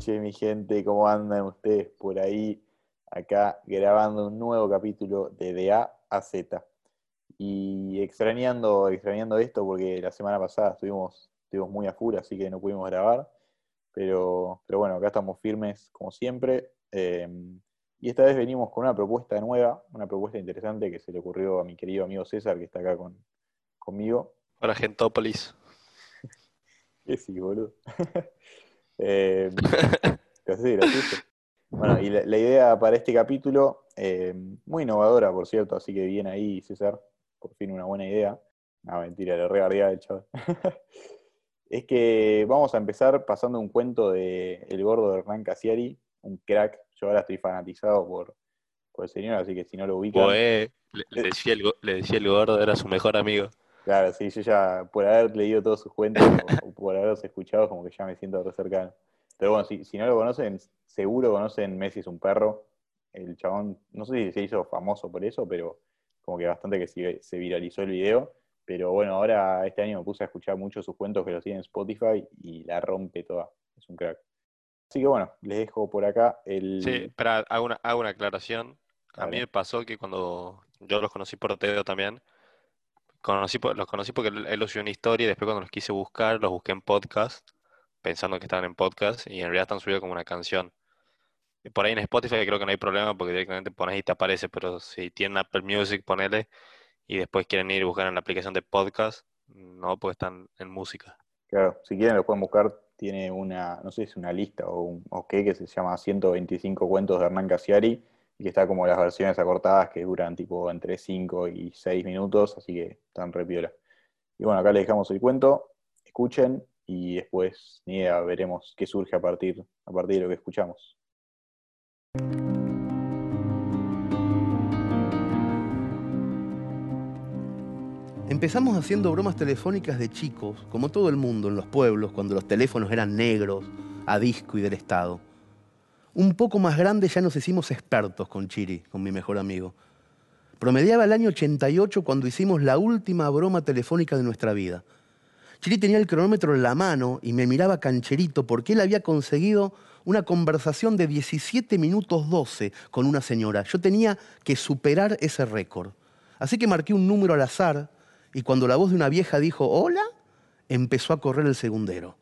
noches, mi gente. ¿Cómo andan ustedes por ahí? Acá grabando un nuevo capítulo de De A a Z. Y extrañando, extrañando esto porque la semana pasada estuvimos, estuvimos muy a full, así que no pudimos grabar. Pero, pero bueno, acá estamos firmes como siempre. Em, y esta vez venimos con una propuesta nueva, una propuesta interesante que se le ocurrió a mi querido amigo César, que está acá con, conmigo. Hola, Gentópolis. ¿Qué sí, boludo? eh, gracioso. Bueno, y la, idea para este capítulo, eh, muy innovadora, por cierto, así que bien ahí, César, por fin una buena idea. No, mentira, le regarría el chaval. es que vamos a empezar pasando un cuento de El Gordo de Hernán Casiari, un crack. Yo ahora estoy fanatizado por, por el señor, así que si no lo ubican... le, decía el, le decía el Gordo, era su mejor amigo. Claro, sí, yo ya por haber leído todos sus cuentos o, por haberlos escuchado, como que ya me siento re cercano. Pero bueno, si, si no lo conocen, seguro conocen Messi es un perro. El chabón, no sé si se hizo famoso por eso, pero como que bastante que se, viralizó el video. Pero bueno, ahora este año me puse a escuchar mucho sus cuentos que los tiene en Spotify y la rompe toda. Es un crack. Así que bueno, les dejo por acá el. Sí, espera, hago una, hago una aclaración. A mí me pasó que cuando yo los conocí por Teo también, Conocí, los conocí porque él los subió una historia y después cuando los quise buscar, los busqué en podcast, pensando que estaban en podcast y en realidad están subidos como una canción. Por ahí en Spotify creo que no hay problema porque directamente pones y te aparece, pero si tienen Apple Music, ponele y después quieren ir y buscar en la aplicación de podcast, no, porque están en música. Claro, si quieren lo pueden buscar, tiene una, no sé si es una lista o un o qué, que se llama 125 cuentos de Hernán Casiari y está como las versiones acortadas que duran tipo entre 5 y 6 minutos, así que están re piola. Y bueno, acá les dejamos el cuento, escuchen y después ni idea, veremos qué surge a partir, a partir de lo que escuchamos. Empezamos haciendo bromas telefónicas de chicos, como todo el mundo en los pueblos, cuando los teléfonos eran negros, a disco y del Estado. Un poco más grande ya nos hicimos expertos con Chiri, con mi mejor amigo. Promediaba el año 88 cuando hicimos la última broma telefónica de nuestra vida. Chiri tenía el cronómetro en la mano y me miraba cancherito porque él había conseguido una conversación de 17 minutos 12 con una señora. Yo tenía que superar ese récord. Así que marqué un número al azar y cuando la voz de una vieja dijo hola, empezó a correr el segundero.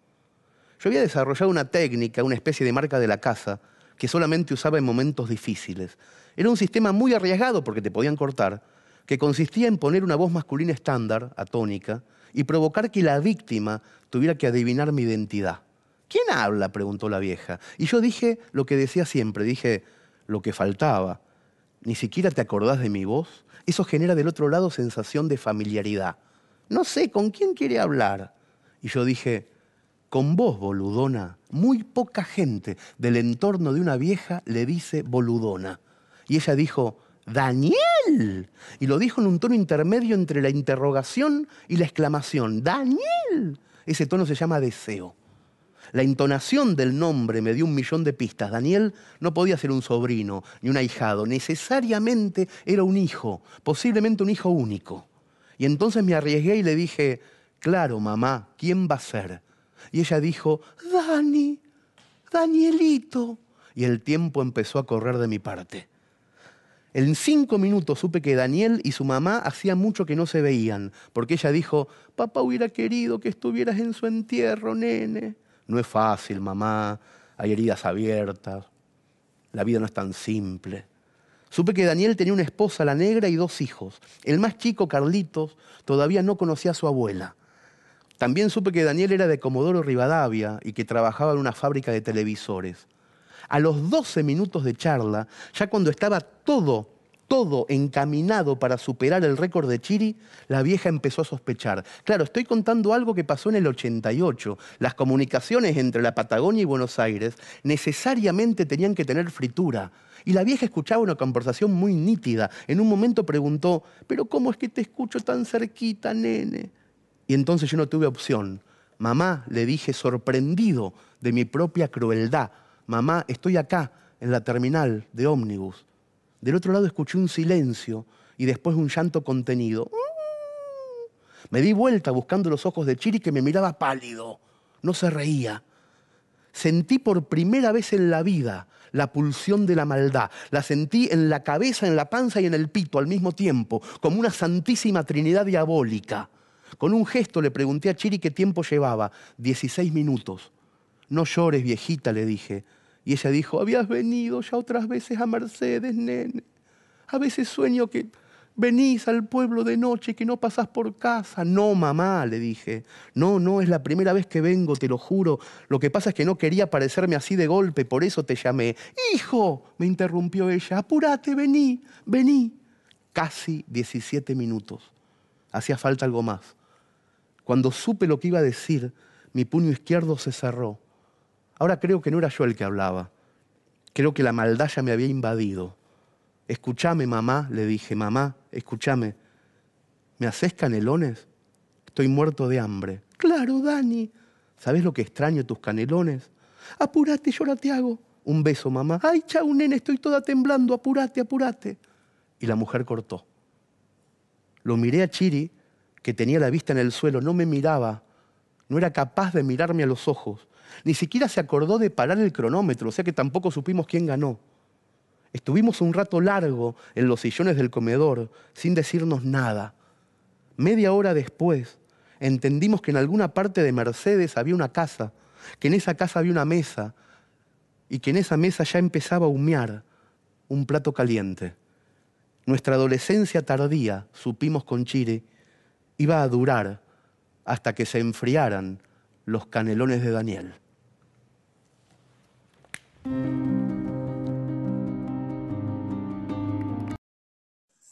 Yo había desarrollado una técnica, una especie de marca de la casa, que solamente usaba en momentos difíciles. Era un sistema muy arriesgado porque te podían cortar, que consistía en poner una voz masculina estándar, atónica, y provocar que la víctima tuviera que adivinar mi identidad. ¿Quién habla? preguntó la vieja. Y yo dije lo que decía siempre, dije lo que faltaba. Ni siquiera te acordás de mi voz. Eso genera del otro lado sensación de familiaridad. No sé, ¿con quién quiere hablar? Y yo dije, con vos, boludona. Muy poca gente del entorno de una vieja le dice boludona. Y ella dijo, Daniel. Y lo dijo en un tono intermedio entre la interrogación y la exclamación, Daniel. Ese tono se llama deseo. La entonación del nombre me dio un millón de pistas. Daniel no podía ser un sobrino ni un ahijado, necesariamente era un hijo, posiblemente un hijo único. Y entonces me arriesgué y le dije, claro, mamá, ¿quién va a ser? Y ella dijo, Dani, Danielito. Y el tiempo empezó a correr de mi parte. En cinco minutos supe que Daniel y su mamá hacía mucho que no se veían, porque ella dijo, papá hubiera querido que estuvieras en su entierro, nene. No es fácil, mamá, hay heridas abiertas, la vida no es tan simple. Supe que Daniel tenía una esposa, la negra, y dos hijos. El más chico, Carlitos, todavía no conocía a su abuela. También supe que Daniel era de Comodoro Rivadavia y que trabajaba en una fábrica de televisores. A los 12 minutos de charla, ya cuando estaba todo, todo encaminado para superar el récord de Chiri, la vieja empezó a sospechar. Claro, estoy contando algo que pasó en el 88. Las comunicaciones entre la Patagonia y Buenos Aires necesariamente tenían que tener fritura. Y la vieja escuchaba una conversación muy nítida. En un momento preguntó, ¿pero cómo es que te escucho tan cerquita, nene? Y entonces yo no tuve opción. Mamá, le dije sorprendido de mi propia crueldad, mamá, estoy acá, en la terminal de ómnibus. Del otro lado escuché un silencio y después un llanto contenido. Me di vuelta buscando los ojos de Chiri que me miraba pálido. No se reía. Sentí por primera vez en la vida la pulsión de la maldad. La sentí en la cabeza, en la panza y en el pito al mismo tiempo, como una santísima trinidad diabólica. Con un gesto le pregunté a Chiri qué tiempo llevaba. Dieciséis minutos. No llores, viejita, le dije. Y ella dijo, habías venido ya otras veces a Mercedes, nene. A veces sueño que venís al pueblo de noche, que no pasás por casa. No, mamá, le dije. No, no, es la primera vez que vengo, te lo juro. Lo que pasa es que no quería parecerme así de golpe, por eso te llamé. Hijo, me interrumpió ella, apúrate, vení, vení. Casi 17 minutos. Hacía falta algo más. Cuando supe lo que iba a decir, mi puño izquierdo se cerró. Ahora creo que no era yo el que hablaba. Creo que la maldad ya me había invadido. Escúchame, mamá, le dije, mamá, escúchame. ¿Me haces canelones? Estoy muerto de hambre. Claro, Dani. ¿Sabes lo que extraño tus canelones? Apúrate, yo te hago. Un beso, mamá. Ay, chau, nene, estoy toda temblando. Apúrate, apúrate. Y la mujer cortó. Lo miré a Chiri, que tenía la vista en el suelo, no me miraba. No era capaz de mirarme a los ojos. Ni siquiera se acordó de parar el cronómetro, o sea que tampoco supimos quién ganó. Estuvimos un rato largo en los sillones del comedor sin decirnos nada. Media hora después entendimos que en alguna parte de Mercedes había una casa, que en esa casa había una mesa y que en esa mesa ya empezaba a humear un plato caliente. Nuestra adolescencia tardía, supimos con Chile, iba a durar hasta que se enfriaran los canelones de Daniel.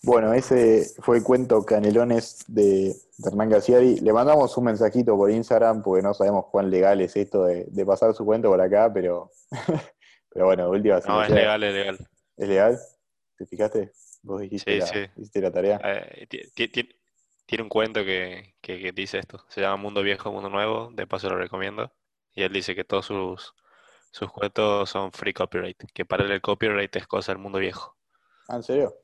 Bueno, ese fue el cuento Canelones de, Hernán Garciari. Le mandamos un mensajito por Instagram porque no sabemos cuán legal es esto de, pasar su cuento por acá, pero, pero bueno, última. No, es legal, es legal. ¿Es legal? ¿Te fijaste? Vos dijiste, la, hiciste la tarea. Eh, tiene un cuento que, dice esto. Se llama Mundo Viejo, Mundo Nuevo. De paso lo recomiendo. Y él dice que todos sus, sus cuentos son free copyright. Que para él el copyright es cosa del mundo viejo. ¿Ah, en serio?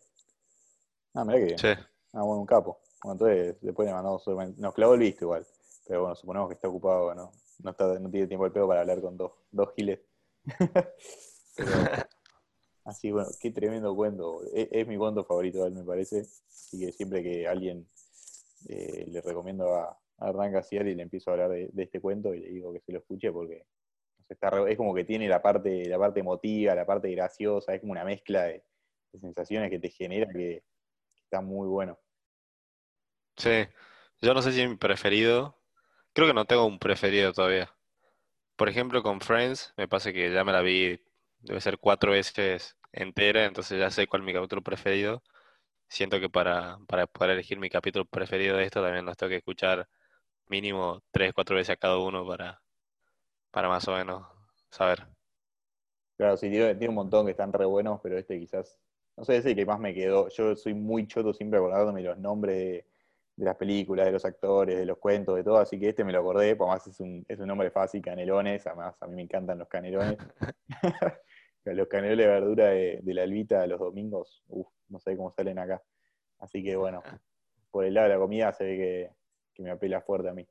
Ah, mira que bien. Sí. Ah, bueno, un capo. Bueno, entonces después le mandamos Nos clavó el visto igual. Pero bueno, suponemos que está ocupado, ¿no? No, está, no tiene tiempo el pedo para hablar con dos, dos giles. así, bueno, qué tremendo cuento. Es, mi cuento favorito, me parece. Así que siempre que alguien eh, le recomiendo a, a Hernán y le empiezo a hablar de, este cuento y le digo que se lo escuche porque es como que tiene la parte, la parte emotiva, la parte graciosa, es como una mezcla de, sensaciones que te genera que, está muy bueno. Sí, yo no sé si es mi preferido, creo que no tengo un preferido todavía. Por ejemplo, con Friends, me pasa que ya me la vi, debe ser cuatro veces entera, entonces ya sé cuál es mi capítulo preferido siento que para, para poder elegir mi capítulo preferido de esto también los tengo que escuchar mínimo tres, cuatro veces a cada uno para, para más o menos saber. Claro, sí, tiene, un montón que están re buenos, pero este quizás, no sé, es el que más me quedó. Yo soy muy choto siempre acordándome los nombres de, las películas, de los actores, de los cuentos, de todo, así que este me lo acordé, porque además es un, es un nombre fácil, canelones, además a mí me encantan los canelones. los canelones de verdura de, de la albita los domingos, uff, no sé cómo salen acá. Así que bueno, por el lado de la comida se ve que, me apela fuerte a mí.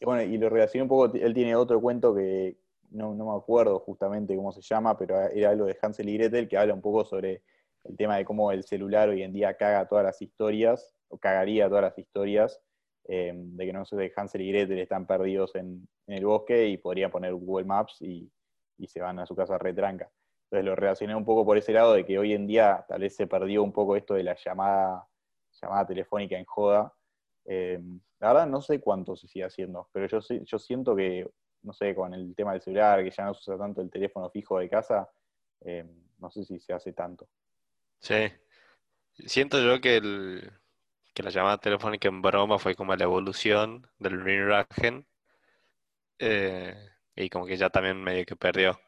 Y bueno, y lo relacioné un poco, él tiene otro cuento que no, me acuerdo justamente cómo se llama, pero era algo de Hansel y Gretel que habla un poco sobre el tema de cómo el celular hoy en día caga todas las historias, o cagaría todas las historias, eh, de que no sé, de Hansel y Gretel están perdidos en, el bosque y podrían poner Google Maps y, y se van a su casa retranca. Entonces lo relacioné un poco por ese lado de que hoy en día tal vez se perdió un poco esto de la llamada, llamada telefónica en joda. Eh, la verdad no sé cuánto se sigue haciendo, pero yo, yo siento que, no sé, con el tema del celular, que ya no se usa tanto el teléfono fijo de casa, eh, no sé si se hace tanto. Sí, siento yo que, el, que la llamada telefónica en broma fue como la evolución del ring eh, y como que ya también medio que perdió.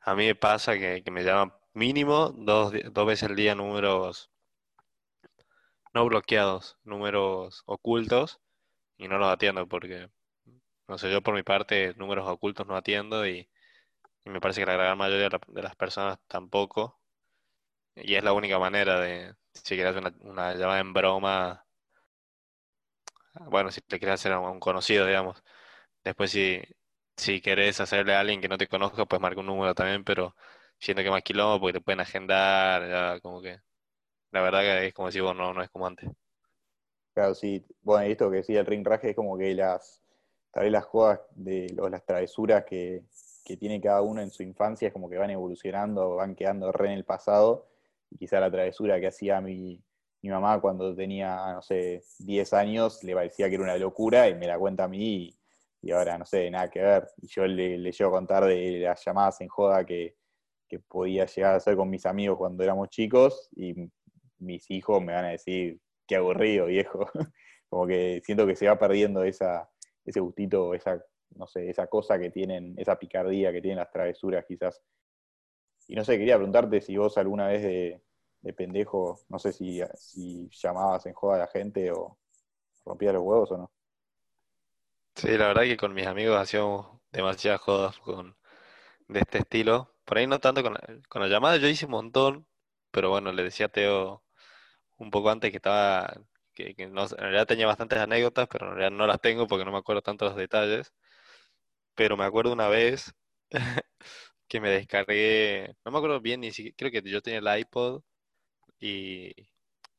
A mí me pasa que, me llaman mínimo dos, dos veces al día números no bloqueados, números ocultos, y no los atiendo porque, no sé, yo por mi parte números ocultos no atiendo y, me parece que la gran mayoría de las personas tampoco. Y es la única manera de, si quieres una, una llamada en broma, bueno, si te quieres hacer a un conocido, digamos. Después si, si querés hacerle a alguien que no te conozca, pues marca un número también, pero siento que más quilombo porque te pueden agendar, como que la verdad que es como decir, bueno, no, no es como antes. Claro, sí. Bueno, esto que decía el ring raje es como que las, tal vez las jodas de las travesuras que, que tiene cada uno en su infancia es como que van evolucionando, van quedando re en el pasado. Y quizá la travesura que hacía mi, mi mamá cuando tenía, no sé, 10 años, le parecía que era una locura y me la cuenta a mí y, ahora, no sé, nada que ver. Y yo le, le llevo a contar de las llamadas en joda que, que podía llegar a hacer con mis amigos cuando éramos chicos y mis hijos me van a decir, qué aburrido, viejo. Como que siento que se va perdiendo esa, ese gustito, esa, no sé, esa cosa que tienen, esa picardía que tienen las travesuras quizás. Y no sé, quería preguntarte si vos alguna vez de, pendejo, no sé si, si llamabas en joda a la gente o rompías los huevos o no. Sí, la verdad que con mis amigos hacíamos demasiadas jodas con, de este estilo. Por ahí no tanto con la, con la llamada, yo hice un montón, pero bueno, le decía a Teo un poco antes que estaba, que, no, en realidad tenía bastantes anécdotas, pero en realidad no las tengo porque no me acuerdo tanto los detalles. Pero me acuerdo una vez que me descargué, no me acuerdo bien, ni siquiera, creo que yo tenía el iPod y,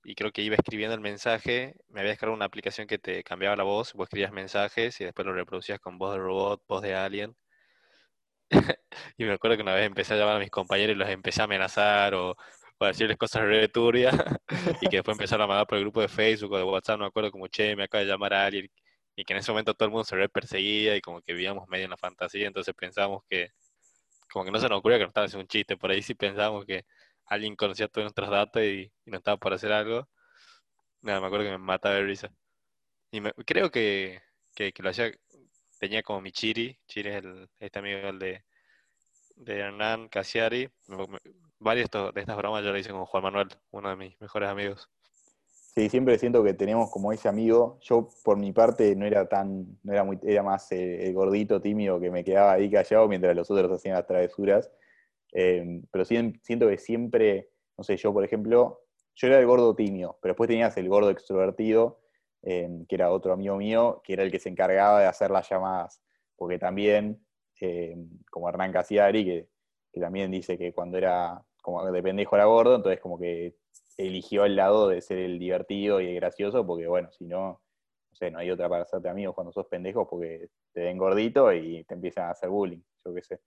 y creo que iba escribiendo el mensaje, me había descargado una aplicación que te cambiaba la voz, vos escribías mensajes y después lo reproducías con voz de robot, voz de alien. y me acuerdo que una vez empecé a llamar a mis compañeros y los empecé a amenazar o, o a decirles cosas re turbias y que después empezaron a mandar por el grupo de Facebook o de WhatsApp, no me acuerdo como, che, me acaba de llamar a alguien y que en ese momento todo el mundo se re perseguía y como que vivíamos medio en la fantasía, entonces pensábamos que, como que no se nos ocurría que nos estaba haciendo un chiste, por ahí sí pensábamos que alguien conocía todos nuestros datos y, y nos estaba por hacer algo. Nada, me acuerdo que me mataba de risa. Y creo que, que, que lo hacía tenía como mi Chiri, Chiri es el, este amigo el de, Hernán Casiari. Varios de estas bromas yo lo hice con Juan Manuel, uno de mis mejores amigos. Sí, siempre siento que tenemos como ese amigo. Yo por mi parte no era tan, no era muy, era más el, gordito tímido que me quedaba ahí callado mientras los otros hacían las travesuras. Eh, pero siento que siempre, no sé, yo por ejemplo, yo era el gordo tímido, pero después tenías el gordo extrovertido que era otro amigo mío, que era el que se encargaba de hacer las llamadas, porque también, como Hernán Casiari, que, también dice que cuando era, como de pendejo era gordo, entonces como que eligió el lado de ser el divertido y el gracioso, porque bueno, si no, no sé, no hay otra para hacerte amigos cuando sos pendejo, porque te ven gordito y te empiezan a hacer bullying, yo qué sé.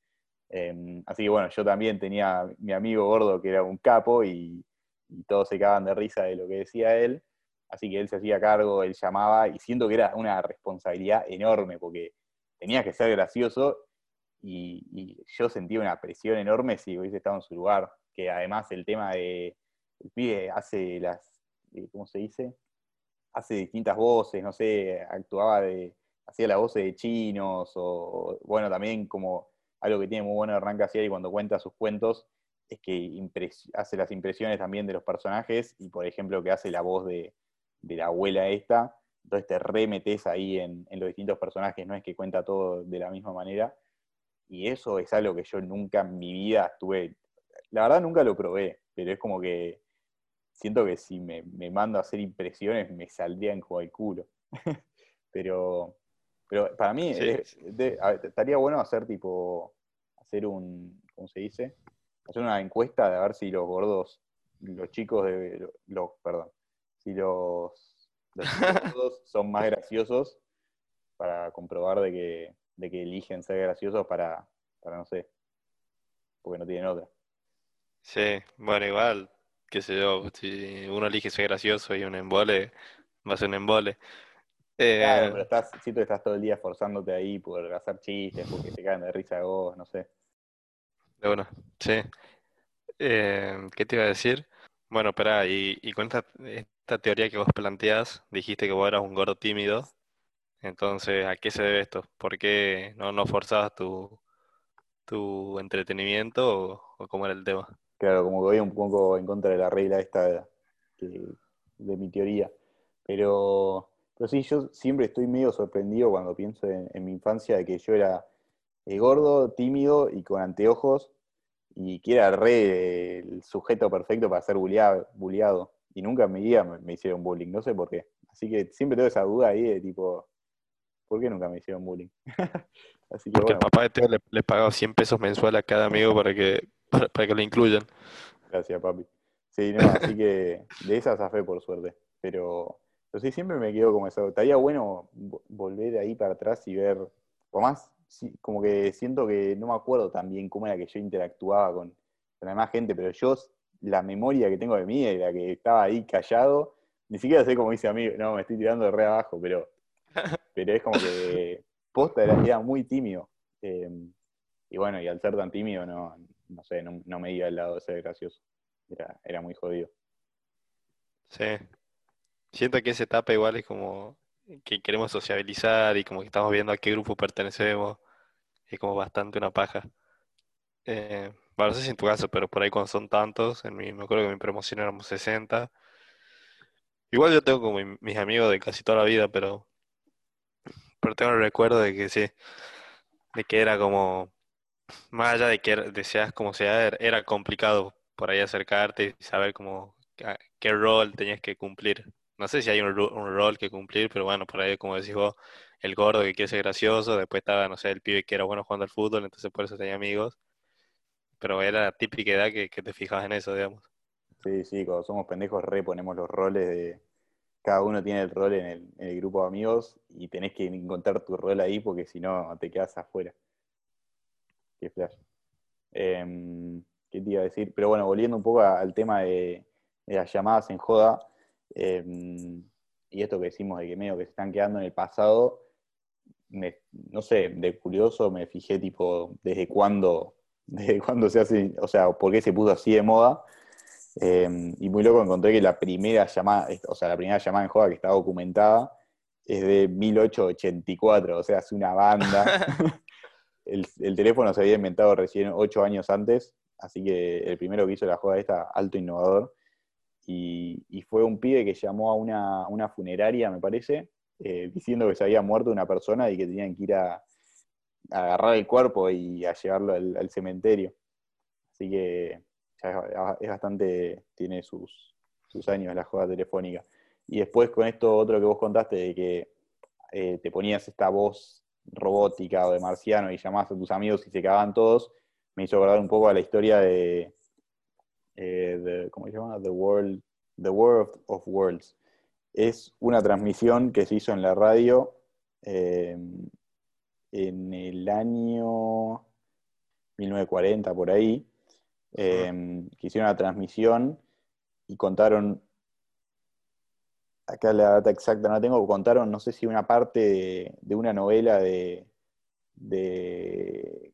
Em, así que bueno, yo también tenía mi amigo gordo que era un capo y, todos se cagaban de risa de lo que decía él. Así que él se hacía cargo, él llamaba, y siento que era una responsabilidad enorme, porque tenía que ser gracioso, y, yo sentía una presión enorme si hubiese estado en su lugar, que además el tema de, el pibe hace las, eh, ¿cómo se dice? Hace distintas voces, no sé, actuaba de, hacía la voz de chinos, o bueno, también como algo que tiene muy bueno Hernán y cuando cuenta sus cuentos, es que hace las impresiones también de los personajes, y por ejemplo que hace la voz de, de la abuela esta, entonces te remetes ahí en, los distintos personajes, no es que cuenta todo de la misma manera, y eso es algo que yo nunca en mi vida tuve, la verdad nunca lo probé, pero es como que siento que si me, mando a hacer impresiones me saldrían como el culo. pero, pero para mí estaría bueno hacer tipo, hacer un, ¿cómo se dice? Hacer una encuesta de ver si los gordos, los chicos de, los, perdón, si los, los son más graciosos para comprobar de que, de que eligen ser graciosos para, para, no sé, porque no tienen otra. Sí, bueno, igual, qué sé yo, si uno elige ser gracioso y un embole, va a ser un embole. Claro, eh, pero estás, siento que estás todo el día esforzándote ahí por hacer chistes, porque te caen de risa de vos, no sé. De bueno, sí. Eh, ¿qué te iba a decir? Bueno, espera, y, y cuenta esta teoría que vos planteás, dijiste que vos eras un gordo tímido, entonces, ¿a qué se debe esto? ¿Por qué no, no forzabas tu, tu entretenimiento o, cómo era el tema? Claro, como que voy un poco en contra de la regla esta de, mi teoría, pero, pero sí, yo siempre estoy medio sorprendido cuando pienso en, mi infancia de que yo era eh, gordo, tímido y con anteojos y que era re el sujeto perfecto para ser bulliado y nunca en mi vida me, hicieron bullying, no sé por qué. Así que siempre tengo esa duda ahí de tipo, ¿por qué nunca me hicieron bullying? Así que, Porque el papá de Teo le, le, pagaba 100 pesos mensual a cada amigo para que, para, que lo incluyan. Gracias, papi. Sí, no, así que de esas fe por suerte. Pero, pero sí, siempre me quedo como eso. Estaría bueno volver ahí para atrás y ver, o más, como que siento que no me acuerdo tan bien cómo era que yo interactuaba con, con la demás gente, pero yo, la memoria que tengo de mí era que estaba ahí callado, ni siquiera sé cómo dice amigo, no, me estoy tirando de re abajo, pero, pero es como que posta era, muy tímido. Eh, y bueno, y al ser tan tímido, no, no sé, no, me iba al lado de ser gracioso. Era, era muy jodido. Sí. Siento que esa etapa igual es como que queremos sociabilizar y como que estamos viendo a qué grupo pertenecemos. Es como bastante una paja. Eh, bueno, no sé si en tu caso, pero por ahí cuando son tantos, en mi, me acuerdo que en mi promoción éramos 60. Igual yo tengo como mis amigos de casi toda la vida, pero, pero tengo el recuerdo de que sí, de que era como, más allá de que deseas como sea, era complicado por ahí acercarte y saber como qué rol tenías que cumplir. No sé si hay un, rol que cumplir, pero bueno, por ahí como decís vos, el gordo que quiere ser gracioso, después estaba, no sé, el pibe que era bueno jugando al fútbol, entonces por eso tenía amigos. Pero era la típica edad que, te fijas en eso, digamos. Sí, sí, cuando somos pendejos reponemos los roles de... Cada uno tiene el rol en el, grupo de amigos y tenés que encontrar tu rol ahí porque si no te quedas afuera. Qué flash. Em, ¿Qué te iba a decir? Pero bueno, volviendo un poco al tema de, las llamadas en joda, em, y esto que decimos de que medio que se están quedando en el pasado, no sé, de curioso me fijé tipo desde cuándo, desde cuándo se hace, o sea, por qué se puso así de moda. Em, y muy loco encontré que la primera llamada, o sea, la primera llamada en joda que está documentada es de 1884, o sea, hace una banda. el, el, teléfono se había inventado recién ocho años antes, Así que el primero que hizo la joda esta, alto innovador. Y, fue un pibe que llamó a una, funeraria, me parece, eh, diciendo que se había muerto una persona y que tenían que ir a, agarrar el cuerpo y a llevarlo al, cementerio. Así que es, bastante, tiene sus, sus años la joda telefónica. Y después con esto otro que vos contaste de que eh, te ponías esta voz robótica o de marciano y llamabas a tus amigos y se cagaban todos, me hizo acordar un poco a la historia de, eh, ¿cómo se llama? The World, The World of Worlds. Es una transmisión que se hizo en la radio eh, en el año 1940, por ahí, eh, que hicieron una transmisión y contaron, acá la data exacta no la tengo, contaron, no sé si una parte de, una novela de, de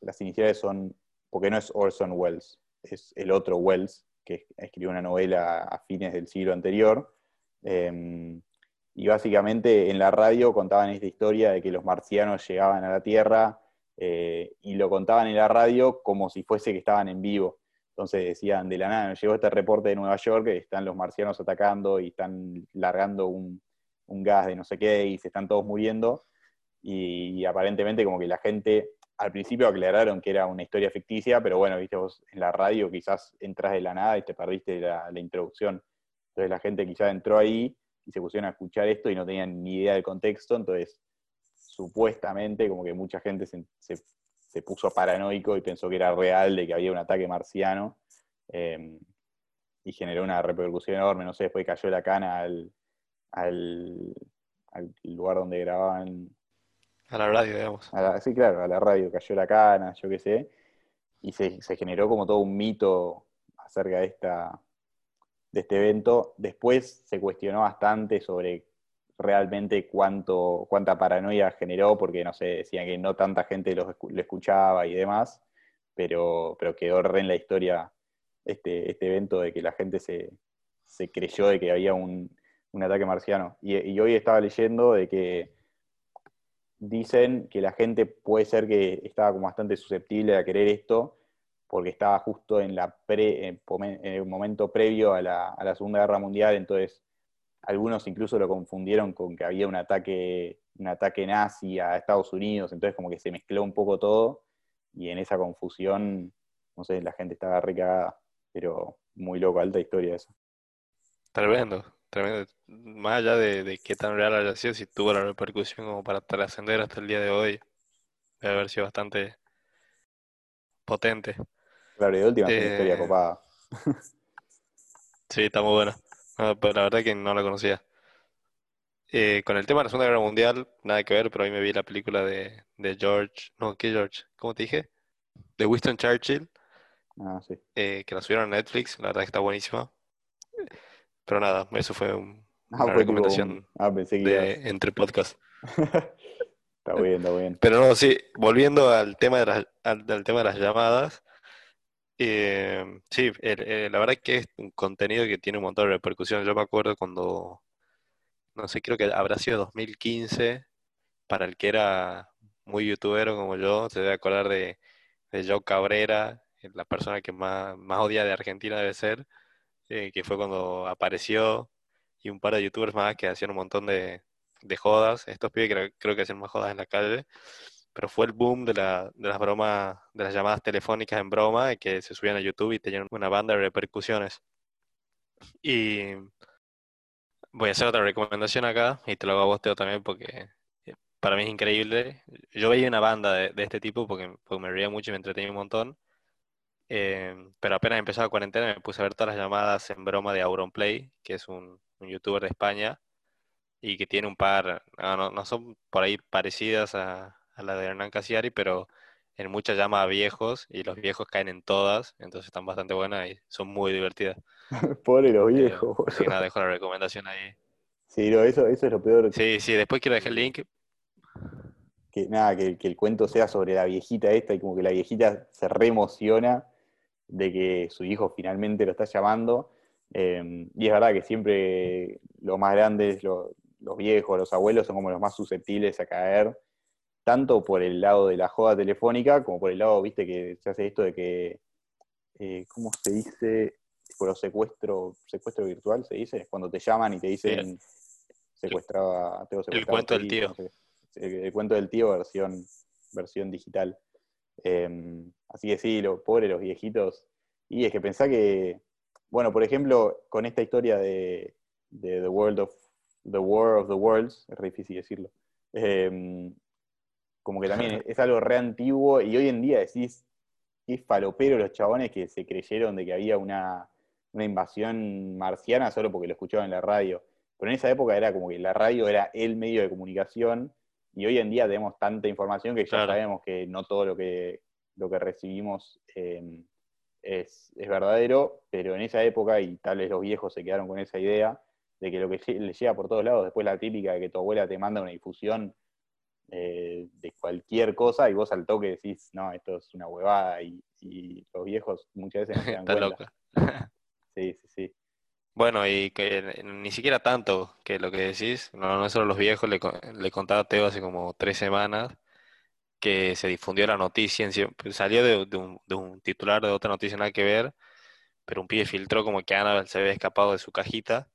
las iniciales son, porque no es Orson Welles, es el otro Welles, que escribió una novela a fines del siglo anterior. Em, y básicamente en la radio contaban esta historia de que los marcianos llegaban a la Tierra eh, y lo contaban en la radio como si fuese que estaban en vivo. Entonces decían, de la nada, nos llegó este reporte de Nueva York, están los marcianos atacando y están largando un, gas de no sé qué y se están todos muriendo. y, aparentemente como que la gente al principio aclararon que era una historia ficticia, pero bueno, viste vos en la radio quizás entras de la nada y te perdiste la, introducción. Entonces la gente quizás entró ahí y se pusieron a escuchar esto y no tenían ni idea del contexto, entonces supuestamente como que mucha gente se, puso paranoico y pensó que era real, de que había un ataque marciano, em, y generó una repercusión enorme, no sé, después cayó la cana al, al lugar donde grababan a la radio, digamos. sí, claro, a la radio cayó la cana, yo qué sé. Y se, generó como todo un mito acerca de, esta, de este evento. Después se cuestionó bastante sobre realmente cuánto, cuánta paranoia generó, porque no sé, decían que no tanta gente lo, escuchaba y demás, pero, pero quedó re en la historia este, este evento de que la gente se, creyó de que había un, ataque marciano. y, hoy estaba leyendo de que dicen que la gente puede ser que estaba como bastante susceptible a querer esto, porque estaba justo en, la pre, en el momento previo a la, Segunda Guerra Mundial, entonces algunos incluso lo confundieron con que había un ataque, un ataque nazi a Estados Unidos, entonces como que se mezcló un poco todo, y en esa confusión, no sé, la gente estaba recagada, pero muy loco, alta historia esa. Tremendo, tremendo. Más allá de, de qué tan real haya sido, si tuvo la repercusión como para trascender hasta el día de hoy, debe haber sido bastante potente. Claro, y de última es historia Eh, copada. Sí, está muy buena. No, pero la verdad que no la conocía. Eh, con el tema de la Segunda Guerra Mundial, nada que ver, pero ahí me vi la película de, de George, no, ¿qué George? ¿Cómo te dije? De Winston Churchill, Ah, sí. eh, que la subieron a Netflix, la verdad que está buenísima. Pero nada, eso fue un- Ah, una recomendación Ah, de entre podcasts. Está bien, está bien. Pero no, sí, volviendo al tema de las, al, al tema de las llamadas, eh, sí, el- el- la verdad que es un contenido que tiene un montón de repercusiones. Yo me acuerdo cuando, no sé, creo que habrá sido 2015, para el que era muy youtubero como yo, se debe acordar de, de Joe Cabrera, la persona que más, más odia de Argentina debe ser, eh, que fue cuando apareció, y un par de youtubers más que hacían un montón de, de jodas. Estos pibes creo, creo que hacían más jodas en la calle pero fue el boom de, la, de las bromas, de las llamadas telefónicas en broma, que se subían a YouTube y tenían una banda de repercusiones. Y voy a hacer otra recomendación acá, y te lo hago a vos, Teo, también, porque eh, para mí es increíble. Yo veía una banda de, de este tipo porque, porque me reía mucho y me entretenía un montón. Eh, pero apenas empezó la cuarentena me puse a ver todas las llamadas en broma de Auronplay, que es un, un youtuber de España, y que tiene un par, no, no, no son por ahí parecidas a, a la de Hernán Casiari, pero en muchas llama a viejos y los viejos caen en todas, entonces están bastante buenas y son muy divertidas. Pobre los Eh, viejos, que boludo. nada, dejo la recomendación ahí. Sí, no, eso, eso es lo peor. Sí, sí, después quiero dejar el link. Que nada, que, que el cuento sea sobre la viejita esta y como que la viejita se reemociona de que su hijo finalmente lo está llamando. Eh, y es verdad que siempre los más grandes, lo- los viejos, los abuelos son como los más susceptibles a caer, tanto por el lado de la joda telefónica como por el lado, viste, que se hace esto de que, eh, ¿cómo se dice? Por los secuestro, secuestro virtual, se dice, cuando te llaman y te dicen secuestraba, tengo secuestrado a cuento del hijo", tío. no sé qué. el, el cuento del tío versión, versión digital. Eh, así que sí, lo, pobre los viejitos. Y es que pensá que, bueno, por ejemplo, con esta historia de, de The World of The War of the Worlds, es re difícil decirlo. eh, como que también es algo re antiguo y hoy en día decís, qué falopero los chabones que se creyeron de que había una, una invasión marciana solo porque lo escuchaban en la radio. Pero en esa época era como que la radio era el medio de comunicación y hoy en día tenemos tanta información que ya Claro. sabemos que no todo lo que, lo que recibimos eh, es, es verdadero, pero en esa época, y tal vez los viejos se quedaron con esa idea, de que lo que lle- le llega por todos lados, después la típica de que tu abuela te manda una difusión eh, de cualquier cosa y vos al toque decís, no, esto es una huevada, y, y los viejos muchas veces no se dan Está cuenta. loca. Sí, sí, sí. Bueno, y que ni siquiera tanto que lo que decís, no, no es solo los viejos, le, le contaba a Teo hace como tres semanas que se difundió la noticia, sí- salió de, de un, de un titular de otra noticia nada que ver, pero un pibe filtró como que Annabelle se había escapado de su cajita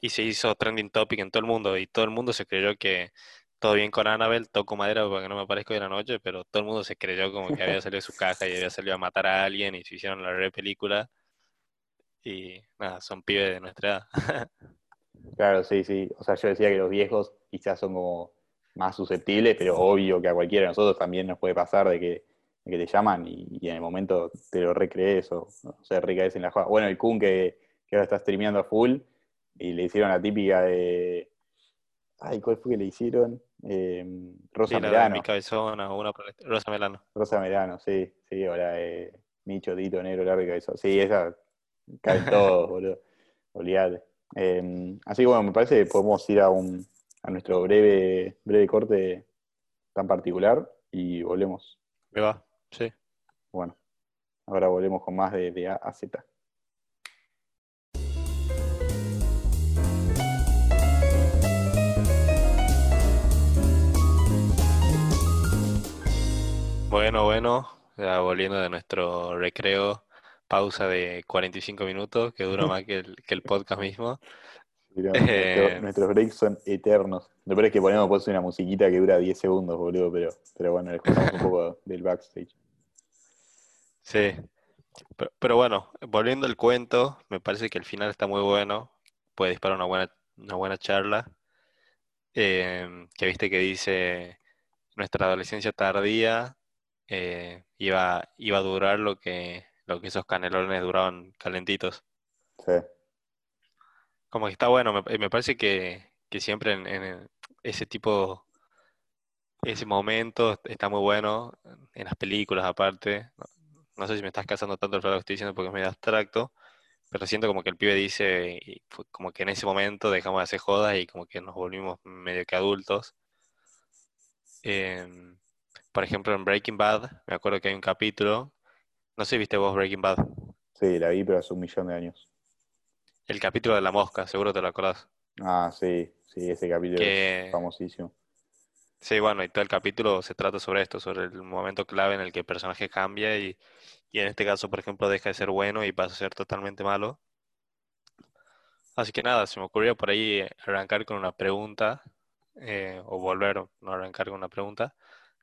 y se hizo trending topic en todo el mundo y todo el mundo se creyó que todo bien con Annabelle, toco madera para que no me aparezca en la noche, pero todo el mundo se creyó como que había salido de su caja y había salido a matar a alguien y se hicieron la re película y nada, son pibes de nuestra edad. Claro, sí, sí. O sea, yo decía que los viejos quizás son como más susceptibles, pero obvio que a cualquiera de nosotros también nos puede pasar de que, de que te llaman y, y en el momento te lo recrees o, o sea, recaes en la jugada. Bueno, el Kun que, que ahora está streameando a full y le hicieron la típica de. Ay, ¿cuál fue que le hicieron? Eh, Rosa Sí, Melano. mi cabezona una Rosa Melano. Rosa Melano, sí, sí, ahora eh, Micho, Tito, Negro, Largo y Cabezón. Sí, esa caen todos, boludo. Olvídate. Eh, así que bueno, me parece que podemos ir a un a nuestro breve, breve corte tan particular y volvemos. Me va, sí. Bueno, ahora volvemos con más de, de A a Z. Bueno, bueno, ya volviendo de nuestro recreo, pausa de 45 minutos, que dura más que el, que el podcast mismo. Eh. nuestro- nuestros breaks son eternos. Lo peor es que ponemos pues, una musiquita que dura 10 segundos, boludo, pero, pero bueno, les contamos un poco del backstage. Sí. Pero, pero bueno, volviendo al cuento, me parece que el final está muy bueno, puede disparar una buena, una buena charla. Em, que viste que dice nuestra adolescencia tardía eh, iba, iba a durar lo que, lo que esos canelones duraban calentitos. Sí. Como que está bueno, me, me parece que, que siempre en, en ese tipo, ese momento está muy bueno, en las películas aparte. No, no sé si me estás casando tanto el lo que estoy diciendo porque es medio abstracto, pero siento como que el pibe dice, y fue como que en ese momento dejamos de hacer jodas y como que nos volvimos medio que adultos. Em, por ejemplo, en Breaking Bad, me acuerdo que hay un capítulo, no sé si viste vos Breaking Bad, Sí, la vi, pero hace un millón de años. el capítulo de la mosca, seguro te lo acordás. Ah, sí, sí, ese capítulo Que- es famosísimo. Sí, bueno, y todo el capítulo se trata sobre esto, sobre el momento clave en el que el personaje cambia y, y en este caso, por ejemplo, deja de ser bueno y pasa a ser totalmente malo. Así que nada, se me ocurrió por ahí arrancar con una pregunta, eh, o volver, no arrancar con una pregunta,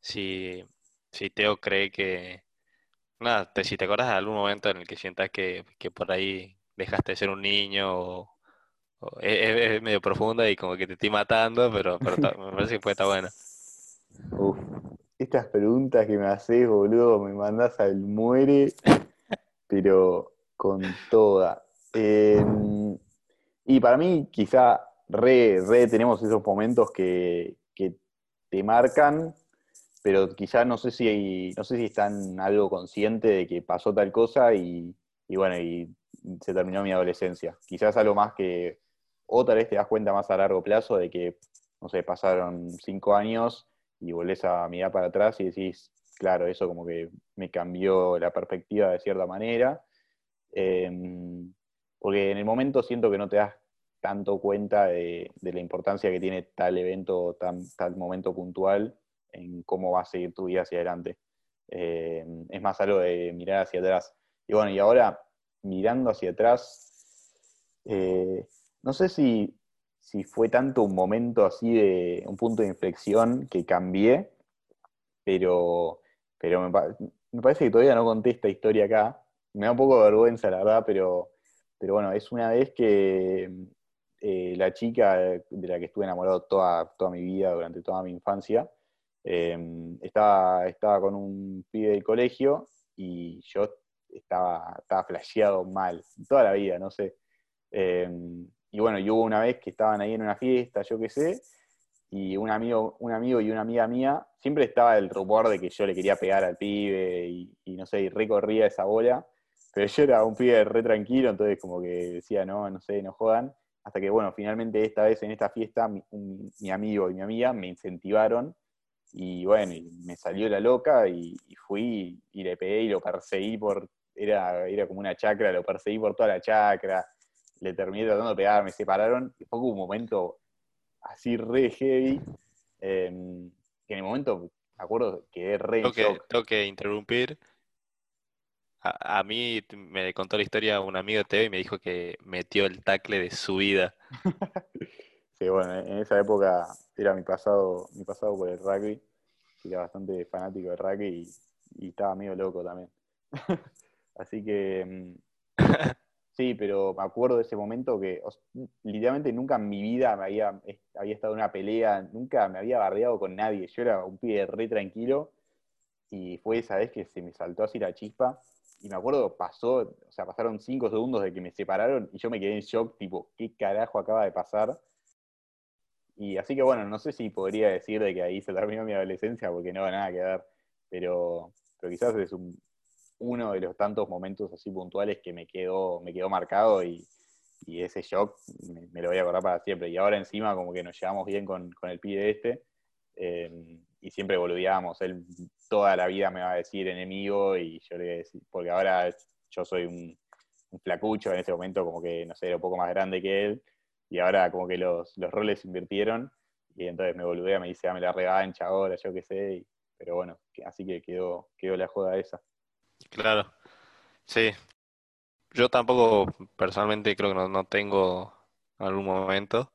si, si Teo cree que, nada, si te acuerdas de algún momento en el que sientas que, que por ahí dejaste de ser un niño o, o- es, es- medio profunda y como que te estoy matando, pero, me parece que puede estar buena. Uf, estas preguntas que me haces, boludo, me mandás al muere, pero con toda. Eh, y para mí, quizá re, re tenemos esos momentos que, que te marcan, pero quizá no sé si no sé si están algo consciente de que pasó tal cosa y, bueno, y se terminó mi adolescencia. Quizás algo más que, o tal vez te das cuenta más a largo plazo de que, no sé, pasaron cinco años y volvés a mirar para atrás y decís, claro, eso como que me cambió la perspectiva de cierta manera. Eh, porque en el momento siento que no te das tanto cuenta de, de la importancia que tiene tal evento, tan, tal momento puntual en cómo va a seguir tu vida hacia adelante. Eh, es más algo de mirar hacia atrás. Y bueno, y ahora mirando hacia atrás, eh, no sé si, si fue tanto un momento así de un punto de inflexión que cambié, pero, pero me, pa- me parece que todavía no conté esta historia acá. Me da un poco de vergüenza, la verdad, pero, pero bueno, es una vez que eh, la chica de la que estuve enamorado toda, toda mi vida, durante toda mi infancia, eh, estaba, estaba con un pibe del colegio y yo estaba, estaba flasheado mal, toda la vida, no sé. Eh, y bueno, y hubo una vez que estaban ahí en una fiesta, yo qué sé, y un amigo, un amigo y una amiga mía, siempre estaba el rumor de que yo le quería pegar al pibe y, no sé, y recorría esa bola, pero yo era un pibe re tranquilo, entonces como que decía, no, no sé, no jodan, hasta que bueno, finalmente esta vez en esta fiesta mi amigo y mi amiga me incentivaron y bueno, y me salió la loca y, y fui y le pegué y lo perseguí por, era, era como una chacra, lo perseguí por toda la chacra, le terminé tratando de pegar, me separaron, y fue como un momento así re heavy, eh, que en el momento, me acuerdo, quedé re en Tengo que, tengo que interrumpir. A, a mí me contó la historia un amigo de Teo y me dijo que metió el tackle de su vida. Sí, bueno, en esa época era mi pasado, mi pasado por el rugby, era bastante fanático del rugby y, y estaba medio loco también. Así que mm, sí, pero me acuerdo de ese momento que o literalmente nunca en mi vida me había, había estado en una pelea, nunca me había bardeado con nadie. Yo era un pibe re tranquilo y fue esa vez que se me saltó así la chispa. Y me acuerdo, pasó, o sea, pasaron cinco segundos de que me separaron y yo me quedé en shock, tipo, ¿qué carajo acaba de pasar? Y así que bueno, no sé si podría decir de que ahí se terminó mi adolescencia porque no va nada que ver, pero, pero quizás es un- uno de los tantos momentos así puntuales que me quedó, me quedó marcado y, ese shock me, me lo voy a acordar para siempre. Y ahora encima como que nos llevamos bien con, con el pibe este eh, y siempre boludeábamos. Él toda la vida me va a decir enemigo y yo le voy a decir, porque ahora yo soy un, un flacucho en ese momento como que, no sé, era un poco más grande que él y ahora como que los, los roles se invirtieron y entonces me boludea, me dice, dame la revancha ahora, yo qué sé, y- pero bueno, así que quedó, quedó la joda esa. Claro, sí. Yo tampoco personalmente creo que no, no tengo algún momento.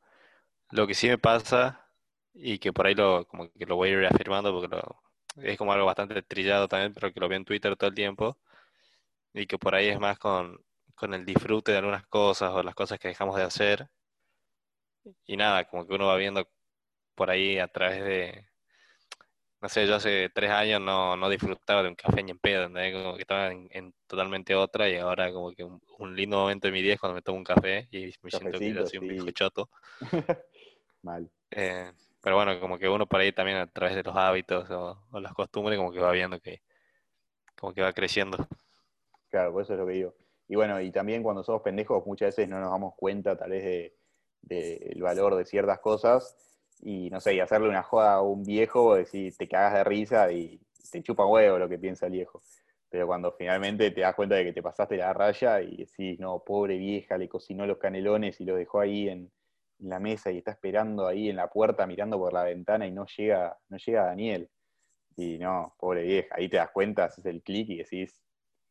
Lo que sí me pasa, y que por ahí lo, como que lo voy a ir reafirmando porque lo- es como algo bastante trillado también, pero que lo veo en Twitter todo el tiempo, y que por ahí es más con, con el disfrute de algunas cosas o las cosas que dejamos de hacer, y nada, como que uno va viendo por ahí a través de, no sé, yo hace tres años no, no disfrutaba de un café ni en pedo, como que estaba en, totalmente otra y ahora como que un, lindo momento de mi día es cuando me tomo un café y me siento que yo soy un viejo choto. Mal. Eh, pero bueno, como que uno por ahí también a través de los hábitos o, las costumbres como que va viendo que como que va creciendo. Claro, por eso es lo que digo. Y bueno, y también cuando somos pendejos muchas veces no nos damos cuenta tal vez del de, valor de ciertas cosas y no sé, y hacerle una joda a un viejo, decir, te cagas de risa y te chupa huevo lo que piensa el viejo. Pero cuando finalmente te das cuenta de que te pasaste la raya y decís, no, pobre vieja, le cocinó los canelones y lo dejó ahí en, la mesa y está esperando ahí en la puerta mirando por la ventana y no llega, no llega Daniel. Y no, pobre vieja, ahí te das cuenta, haces el clic y decís,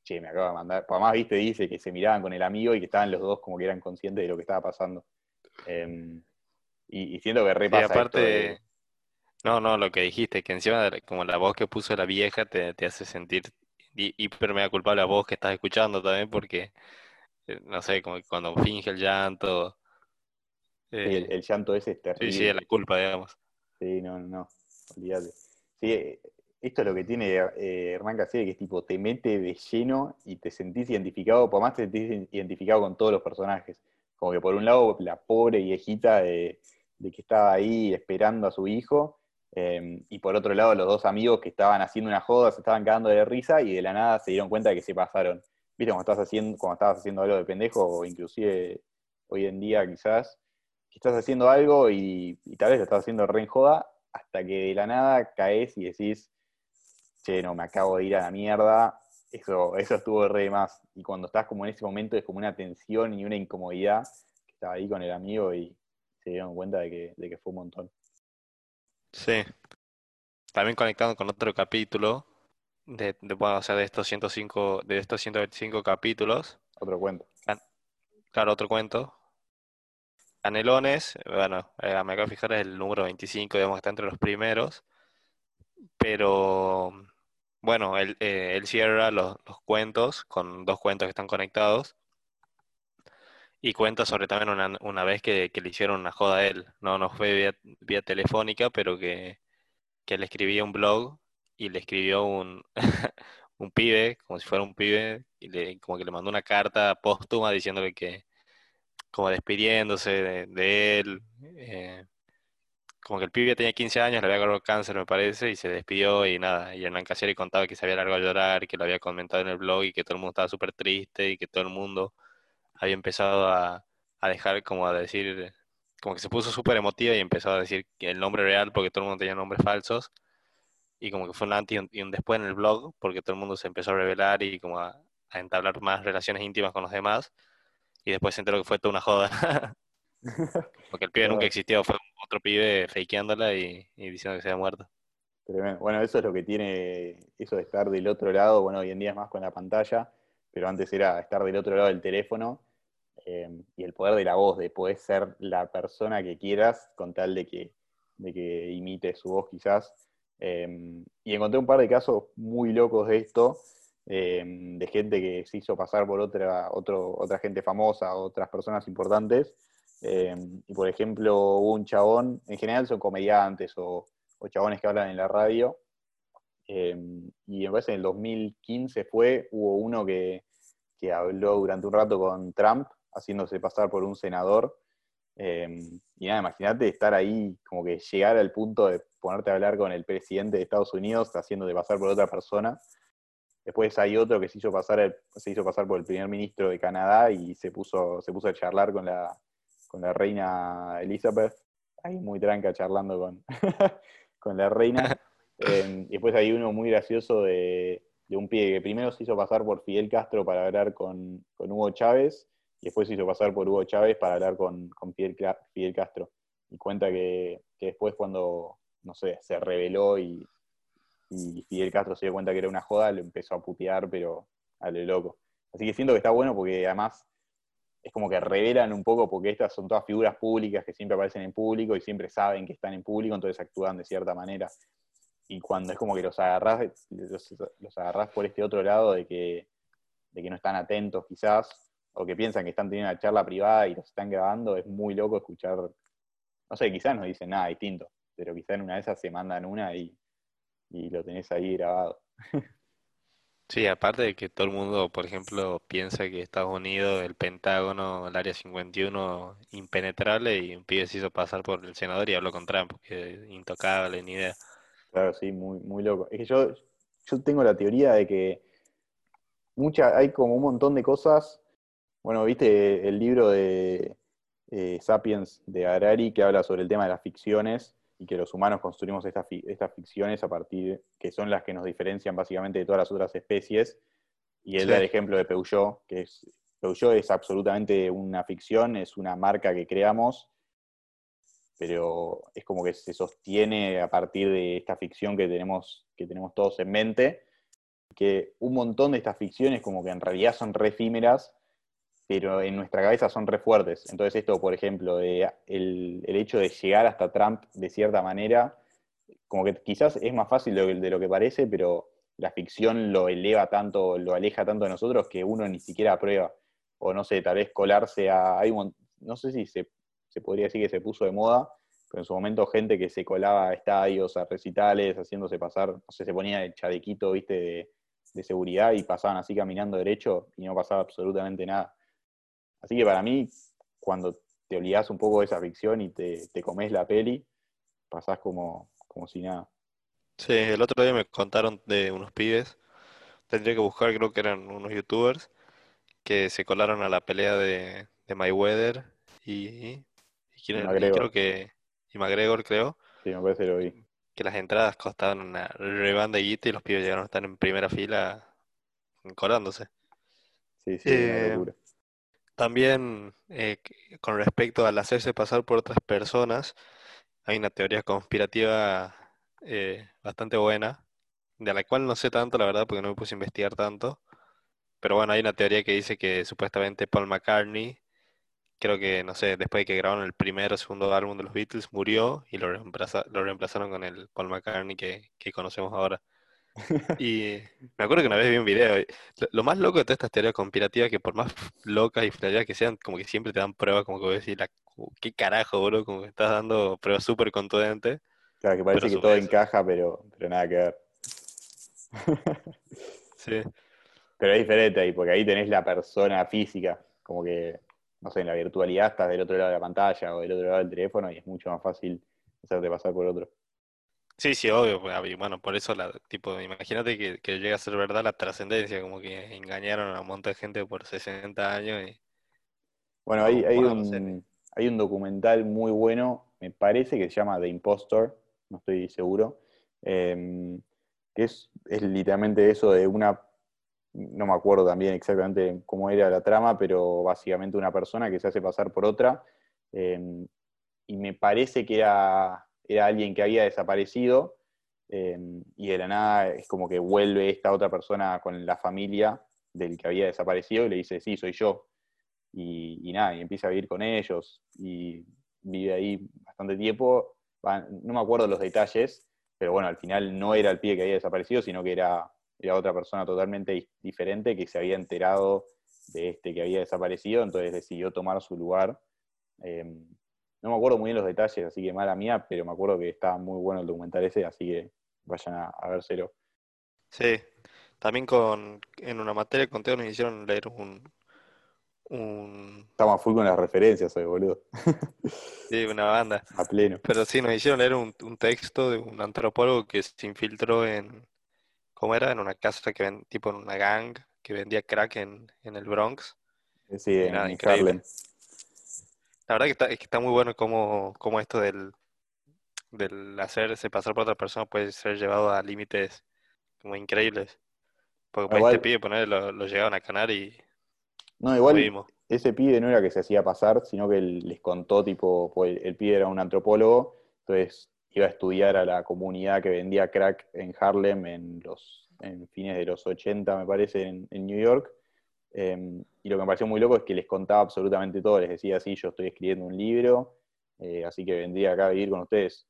che, me acaba de mandar. Por más, viste, dice que se miraban con el amigo y que estaban los dos como que eran conscientes de lo que estaba pasando. Em, y, siento que repasa. aparte, no, no, lo que dijiste, que encima como la voz que puso la vieja te, hace sentir hiper mega culpable la voz que estás escuchando también, porque, eh, no sé, como cuando finge el llanto. el, eh, llanto ese es terrible. Sí, sí, es la culpa, digamos. Sí, no, no, olvídate. Sí, esto es lo que tiene eh, Hernán Cassidy, que es tipo, te mete de lleno y te sentís identificado, por más te sentís identificado con todos los personajes. Como que por un lado, la pobre viejita de, que estaba ahí esperando a su hijo, em, y por otro lado, los dos amigos que estaban haciendo una joda, se estaban cagando de risa y de la nada se dieron cuenta de que se pasaron. ¿Viste? Cuando, estás haciendo, cuando estabas haciendo algo de pendejo, o inclusive hoy en día quizás, que estás haciendo algo y, tal vez estás haciendo re en joda, hasta que de la nada caes y decís, che, no, me acabo de ir a la mierda, eso, eso estuvo re más. Y cuando estás como en ese momento es como una tensión y una incomodidad, que estaba ahí con el amigo y se dieron cuenta de que, de que fue un montón. Sí. También conectando con otro capítulo, de, de, bueno, o sea, de estos 105, de estos 125 capítulos. Otro cuento. Claro, otro cuento. Canelones, bueno, eh, me acabo de fijar, es el número 25, digamos que está entre los primeros. Pero bueno, él, eh, él cierra los, cuentos con dos cuentos que están conectados y cuenta sobre también una, una vez que, le hicieron una joda a él. No, no fue vía, telefónica, pero que, que le escribía un blog y le escribió un, pibe, como si fuera un pibe, y le, como que le mandó una carta póstuma diciéndole que, como despidiéndose de, él. Eh, como que el pibe tenía 15 años, le había agarrado cáncer, me parece, y se despidió y nada. Y Hernán Casieri contaba que se había largado a llorar, que lo había comentado en el blog y que todo el mundo estaba súper triste y que todo el mundo había empezado a, dejar como a decir, como que se puso súper emotiva y empezó a decir el nombre real porque todo el mundo tenía nombres falsos. Y como que fue un antes y un, después en el blog porque todo el mundo se empezó a revelar y como a, a entablar más relaciones íntimas con los demás. Y después se enteró que fue toda una joda. Porque el pibe nunca existió, fue otro pibe fakeándola y, diciendo que se había muerto. Bueno, eso es lo que tiene eso de estar del otro lado. Bueno, hoy en día es más con la pantalla, pero antes era estar del otro lado del teléfono eh, y el poder de la voz, de poder ser la persona que quieras con tal de que, de que imite su voz quizás. Eh, y encontré un par de casos muy locos de esto, eh, de gente que se hizo pasar por otra, otro, otra gente famosa, otras personas importantes, eh, y por ejemplo, hubo un chabón, en general son comediantes o, chabones que hablan en la radio. Eh, y me parece en el 2015 fue, hubo uno que, habló durante un rato con Trump, haciéndose pasar por un senador. Eh, y nada, imagínate estar ahí, como que llegar al punto de ponerte a hablar con el presidente de Estados Unidos, haciéndote pasar por otra persona. Después hay otro que se hizo pasar, se hizo pasar por el primer ministro de Canadá y se puso, se puso a charlar con la, con la reina Elizabeth, ahí muy tranca charlando con, con la reina. Em, y después hay uno muy gracioso de, un pie que primero se hizo pasar por Fidel Castro para hablar con, Hugo Chávez, y después se hizo pasar por Hugo Chávez para hablar con, Fidel, Castro. Y cuenta que, después cuando, no sé, se reveló y, y Fidel Castro se dio cuenta que era una joda, lo empezó a putear, pero a lo loco. Así que siento que está bueno porque además es como que revelan un poco porque estas son todas figuras públicas que siempre aparecen en público y siempre saben que están en público, entonces actúan de cierta manera. Y cuando es como que los agarrás, los, agarrás por este otro lado de que, de que no están atentos quizás, o que piensan que están teniendo una charla privada y los están grabando, es muy loco escuchar no sé, quizás no dicen nada distinto, pero quizás en una de esas se mandan una y, y lo tenés ahí grabado. Sí, aparte de que todo el mundo, por ejemplo, piensa que Estados Unidos, el Pentágono, el Área 51, impenetrable, y un pibe se hizo pasar por el senador y habló con Trump, que intocable, ni idea. Claro, sí, muy, muy loco. Es que yo, yo tengo la teoría de que mucha, hay como un montón de cosas. Bueno, viste el libro de eh, Sapiens de Harari que habla sobre el tema de las ficciones y que los humanos construimos estas, estas ficciones a partir, que son las que nos diferencian básicamente de todas las otras especies. Y él da el ejemplo de Peugeot, que es, Peugeot es absolutamente una ficción, es una marca que creamos, pero es como que se sostiene a partir de esta ficción que tenemos, que tenemos todos en mente, que un montón de estas ficciones como que en realidad son re efímeras pero en nuestra cabeza son re fuertes. Entonces esto, por ejemplo, de el, hecho de llegar hasta Trump de cierta manera, como que quizás es más fácil de, lo que parece, pero la ficción lo eleva tanto, lo aleja tanto de nosotros que uno ni siquiera aprueba. O no sé, tal vez colarse a... Hay no sé si se, podría decir que se puso de moda, pero en su momento gente que se colaba a estadios, a recitales, haciéndose pasar, no sé, se ponía el chalequito, viste, de, de seguridad y pasaban así caminando derecho y no pasaba absolutamente nada. Así que para mí, cuando te olvidás un poco de esa ficción y te, te comes la peli, pasás como, como si nada. Sí, el otro día me contaron de unos pibes, tendría que buscar, creo que eran unos youtubers, que se colaron a la pelea de, de Mayweather y, y, creo que y McGregor creo. Sí, me parece lo vi. Que las entradas costaban una rebanda y los pibes llegaron a estar en primera fila colándose. Sí, sí, una eh, locura. También eh, con respecto al hacerse pasar por otras personas, hay una teoría conspirativa eh, bastante buena, de la cual no sé tanto, la verdad, porque no me puse a investigar tanto. Pero bueno, hay una teoría que dice que supuestamente Paul McCartney, creo que, no sé, después de que grabaron el primer o segundo álbum de los Beatles, murió y lo, lo reemplazaron con el Paul McCartney que conocemos ahora. Y me acuerdo que una vez vi un video. Lo, más loco de todas estas teorías conspirativas, que por más locas y flayadas que sean, como que siempre te dan pruebas, como que voy a decir, la, ¿qué carajo, boludo? Como que estás dando pruebas súper contundentes. Claro, que parece que todo encaja, pero, pero nada que ver. sí. Pero es diferente ahí, porque ahí tenés la persona física, como que, no sé, en la virtualidad estás del otro lado de la pantalla o del otro lado del teléfono y es mucho más fácil hacerte pasar por otro. Sí, sí, obvio, pues, bueno, por eso, la, tipo, imagínate que, que llega a ser verdad la trascendencia, como que engañaron a un montón de gente por 60 años y... Bueno, hay, hay, un, hay un documental muy bueno, me parece que se llama The Impostor, no estoy seguro, em, que es, es literalmente eso de una, no me acuerdo también exactamente cómo era la trama, pero básicamente una persona que se hace pasar por otra, em, y me parece que era era alguien que había desaparecido eh, y de la nada es como que vuelve esta otra persona con la familia del que había desaparecido y le dice, sí, soy yo. Y, nada, y empieza a vivir con ellos y vive ahí bastante tiempo. no me acuerdo los detalles, pero bueno, al final no era el pibe que había desaparecido, sino que era, era otra persona totalmente diferente que se había enterado de este que había desaparecido, entonces decidió tomar su lugar. Eh, no me acuerdo muy bien los detalles, así que mala mía, pero me acuerdo que estaba muy bueno el documental ese, así que vayan a, a vérselo. Sí, también con en una materia con Teo nos hicieron leer un, un... Estamos a full con las referencias hoy, boludo. Sí, una banda. A pleno. Pero sí, nos hicieron leer un, un texto de un antropólogo que se infiltró en, ¿cómo era? En una casa que ven, tipo en una gang que vendía crack en, en el Bronx. Sí, en, Harlem. La verdad que está, que está muy bueno como, como esto del, del hacerse pasar por otra persona puede ser llevado a límites como increíbles. Porque para este pibe poner lo, lo, llegaban a canar y no igual ese pibe no era que se hacía pasar, sino que les contó tipo, pues el, pibe era un antropólogo, entonces iba a estudiar a la comunidad que vendía crack en Harlem en los en fines de los 80 me parece en, en New York Em, y lo que me pareció muy loco es que les contaba absolutamente todo, les decía, sí, yo estoy escribiendo un libro, eh, así que vendría acá a vivir con ustedes.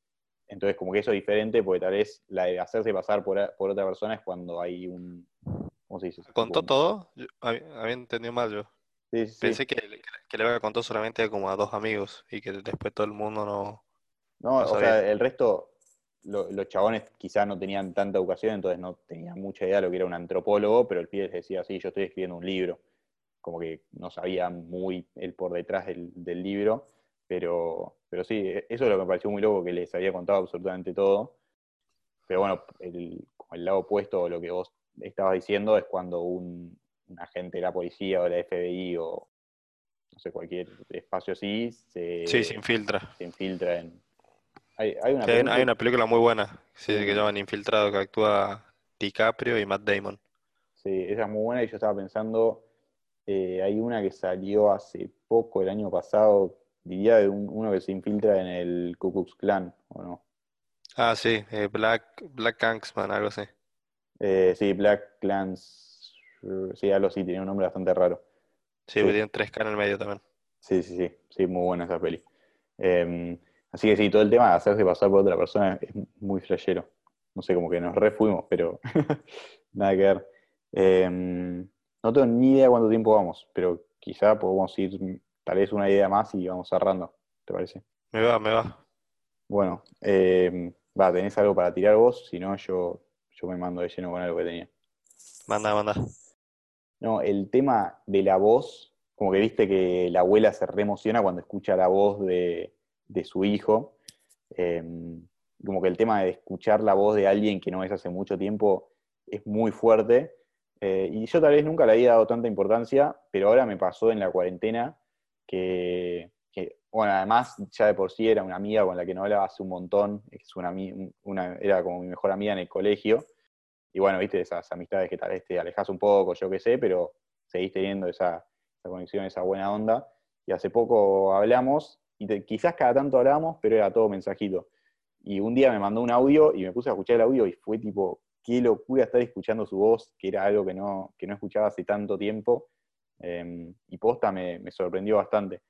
Entonces, como que eso es diferente, porque tal vez la de hacerse pasar por, otra persona es cuando hay un... ¿Cómo se dice? ¿Contó todo? había, entendido mal yo. Pensé que, que le había contado solamente como a dos amigos y que después todo el mundo no, No, No o sea, el resto, lo- los chabones quizás no tenían tanta educación, entonces no tenían mucha idea de lo que era un antropólogo, pero el pibe decía, sí, yo estoy escribiendo un libro. Como que no sabía muy el por detrás del, del libro, pero, pero sí, eso es lo que me pareció muy loco, que les había contado absolutamente todo. Pero bueno, el, lado opuesto o lo que vos estabas diciendo es cuando un, un agente de la policía o de la FBI o no sé, cualquier espacio así se, Sí, se infiltra. se infiltra en... Hay, hay una Sí, película- hay una película muy buena, sí, que llaman Infiltrado, que actúa DiCaprio y Matt Damon. Sí, esa es muy buena y yo estaba pensando, eh, hay una que salió hace poco, el año pasado, diría de un- uno que se infiltra en el Ku Klux Klan, ¿o no? Ah, sí, eh, Black, Black Kingsman, algo así. Eh, sí, Black Clans, sí, algo así, tenía un nombre bastante raro. Sí, Sí. que tiene 3K en el medio también. Sí, sí, sí, sí, muy buena esa peli. Eh, así que sí, todo el tema de hacerse pasar por otra persona es muy flashero. No sé, como que nos refuimos, pero nada que ver. Eh, no tengo ni idea cuánto tiempo vamos, pero quizá podemos ir tal vez una idea más y vamos cerrando, ¿te parece? Me va, me va. Bueno, eh, va, ¿tenés algo para tirar vos? Si no, yo, yo me mando de lleno con algo que tenía. Manda, manda. No, el tema de la voz, como que viste que la abuela se reemociona cuando escucha la voz de, de su hijo. Eh, como que el tema de escuchar la voz de alguien que no ves hace mucho tiempo es muy fuerte. Eh, y yo tal vez nunca le había dado tanta importancia, pero ahora me pasó en la cuarentena que, que, bueno, además ya de por sí era una amiga con la que no hablaba hace un montón, es una, una, era como mi mejor amiga en el colegio. Y bueno, viste, esas amistades que tal vez te alejas un poco, yo qué sé, pero seguís teniendo esa conexión, esa buena onda. Y hace poco hablamos, y te- quizás cada tanto hablábamos, pero era todo mensajito. Y un día me mandó un audio y me puse a escuchar el audio y fue tipo, qué locura estar escuchando su voz, que era algo que no, que no escuchaba hace tanto tiempo. Eh, y posta me, sorprendió bastante.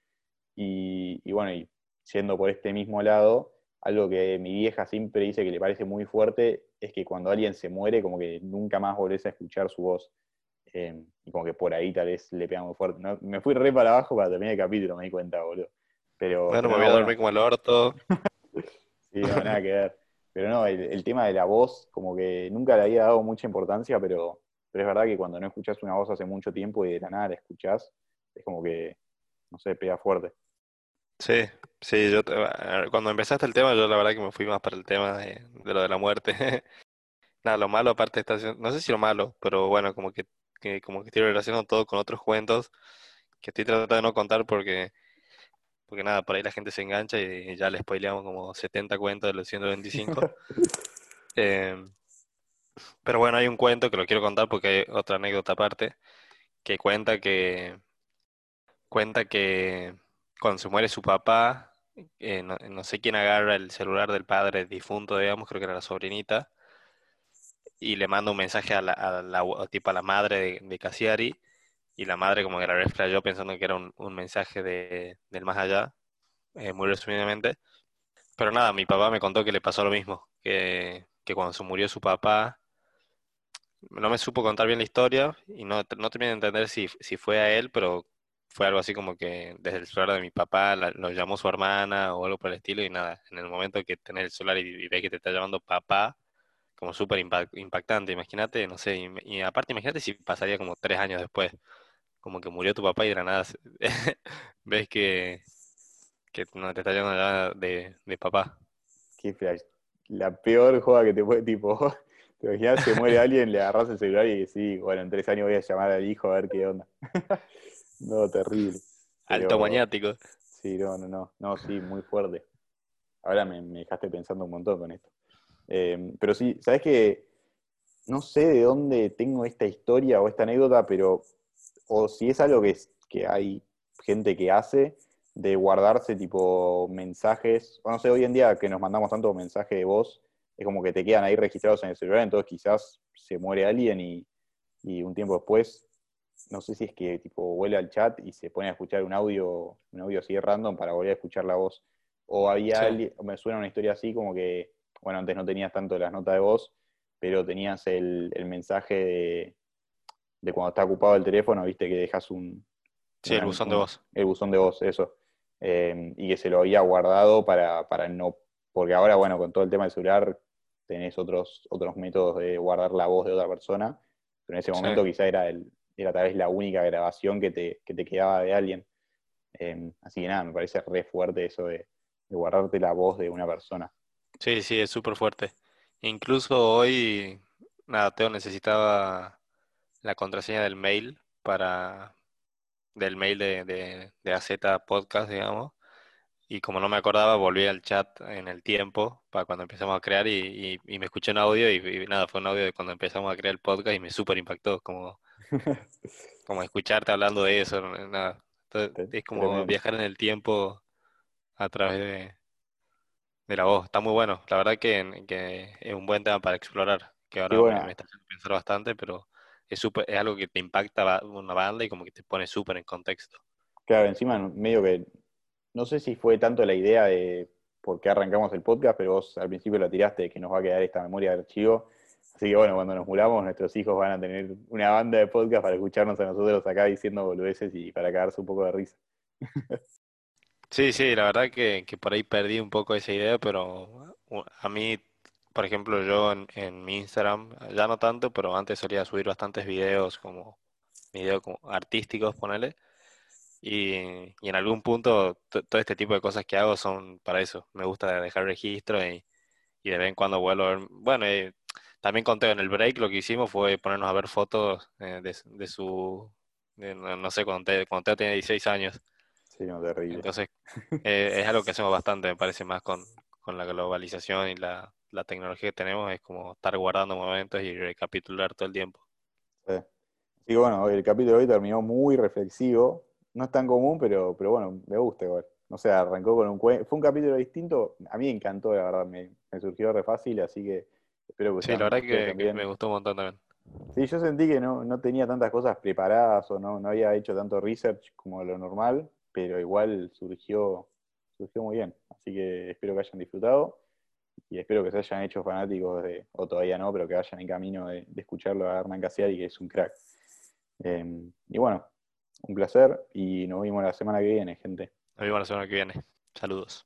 Y, bueno, y yendo por este mismo lado, algo que mi vieja siempre dice que le parece muy fuerte es que cuando alguien se muere, como que nunca más volvés a escuchar su voz. Eh, y como que por ahí tal vez le pega muy fuerte. Me fui re para abajo para terminar el capítulo, me di cuenta, boludo. Pero, Bueno, me voy a dormir como el orto. sí, no, nada que ver. Pero no, el, el tema de la voz, como que nunca le había dado mucha importancia, pero, pero es verdad que cuando no escuchás una voz hace mucho tiempo y de la nada la escuchás, es como que, no sé, pega fuerte. Sí, sí, yo te- cuando empezaste el tema, yo la verdad que me fui más para el tema de, de lo de la muerte. Nada, lo malo aparte está no sé si lo malo, pero bueno, como que, que como que estoy relacionando todo con otros cuentos que estoy tratando de no contar porque, porque nada, por ahí la gente se engancha y ya le spoileamos como 70 cuentos de los 125. Eh, pero bueno, hay un cuento que lo quiero contar porque hay otra anécdota aparte que cuenta que cuenta que cuando se muere su papá, eh, no, no sé quién agarra el celular del padre difunto, digamos, creo que era la sobrinita, y le manda un mensaje a la, a la, tipo a la madre de, de Cassiari, y la madre como que la reflejó pensando que era un, mensaje de, del más allá, eh, muy resumidamente. Pero nada, mi papá me contó que le pasó lo mismo, que, que cuando se murió su papá, no me supo contar bien la historia y no, no terminé de entender si, si fue a él, pero fue algo así como que desde el celular de mi papá la- lo llamó su hermana o algo por el estilo y nada, en el momento que tenés el celular y, y ves que te está llamando papá, como súper impact- impactante, imagínate, no sé, y aparte imagínate si pasaría como tres años después, como que murió tu papá y de la nada ves que, que no te está llamando la llamada de, de papá. Qué flash. La peor joda que te puede, tipo, te imaginas, se muere alguien, le agarras el celular y decís, bueno, en tres años voy a llamar al hijo a ver qué onda. no, terrible. Alto Pero- maniático. Sí, no, no, no, no, sí, muy fuerte. Ahora me, me dejaste pensando un montón con esto. Eh, pero sí, ¿sabes qué? No sé de dónde tengo esta historia o esta anécdota, pero, o si es algo que, es- que hay gente que hace, de guardarse tipo mensajes, o no sé, hoy en día que nos mandamos tanto mensaje de voz, es como que te quedan ahí registrados en el celular, entonces quizás se muere alguien y, y un tiempo después, no sé si es que tipo vuelve al chat y se pone a escuchar un audio, un audio así random para volver a escuchar la voz. O había Sí. alguien, me suena una historia así como que, bueno, antes no tenías tanto las notas de voz, pero tenías el, el mensaje de, de cuando está ocupado el teléfono, viste que dejas un... Sí, el buzón de voz. El buzón de voz, eso. Eh, y que se lo había guardado para, para no porque ahora, bueno, con todo el tema del celular tenés otros, otros métodos de guardar la voz de otra persona, pero en ese momento quizá era, el, era tal vez la única grabación que te, que te quedaba de alguien. Em, así que nada, me parece re fuerte eso de, guardarte la voz de una persona. Sí, sí, es súper fuerte. Incluso hoy, nada, Teo necesitaba la contraseña del mail para del mail de, de, de AZ Podcast, digamos. Y como no me acordaba, volví al chat en el tiempo para cuando empezamos a crear y, y, me escuché un audio y, nada, fue un audio de cuando empezamos a crear el podcast y me súper impactó, como, como escucharte hablando de eso, nada. es como viajar en el tiempo a través de, de la voz. Está muy bueno, la verdad que, que es un buen tema para explorar, que ahora me, está haciendo pensar bastante, pero es, super, es algo que te impacta una banda y como que te pone súper en contexto. Claro, encima medio que, no sé si fue tanto la idea de por qué arrancamos el podcast, pero vos al principio lo tiraste que nos va a quedar esta memoria de archivo. Así que bueno, cuando nos muramos, nuestros hijos van a tener una banda de podcast para escucharnos a nosotros acá diciendo boludeces y para cagarse un poco de risa. Sí, sí, la verdad que, que por ahí perdí un poco esa idea, pero a mí por ejemplo, yo en, mi Instagram, ya no tanto, pero antes solía subir bastantes videos como videos como artísticos, ponele. Y, y en algún punto todo este tipo de cosas que hago son para eso. Me gusta dejar registro y, y de vez en cuando vuelvo a ver. Bueno, eh, también conté en el break lo que hicimos fue ponernos a ver fotos eh, de, de, su. no, sé, cuando, te, cuando tenía 16 años. Sí, no, terrible. Entonces, eh, es algo que hacemos bastante, me parece, más con, con la globalización y la, la tecnología que tenemos es como estar guardando momentos y recapitular todo el tiempo. Sí. Y bueno, el capítulo de hoy terminó muy reflexivo. No es tan común, pero, pero bueno, me gusta igual. No sé, arrancó con un cuento. Fue un capítulo distinto. A mí me encantó, la verdad. Me, surgió re fácil, así que espero que Sí, la verdad que, me gustó un montón también. Sí, yo sentí que no, no tenía tantas cosas preparadas o no, no había hecho tanto research como lo normal, pero igual surgió, surgió muy bien. Así que espero que hayan disfrutado y espero que se hayan hecho fanáticos de, o todavía no, pero que vayan en camino de, escucharlo a Hernán Casiari, que es un crack. Em, y bueno, un placer y nos vemos la semana que viene, gente. Nos vemos la semana que viene. Saludos.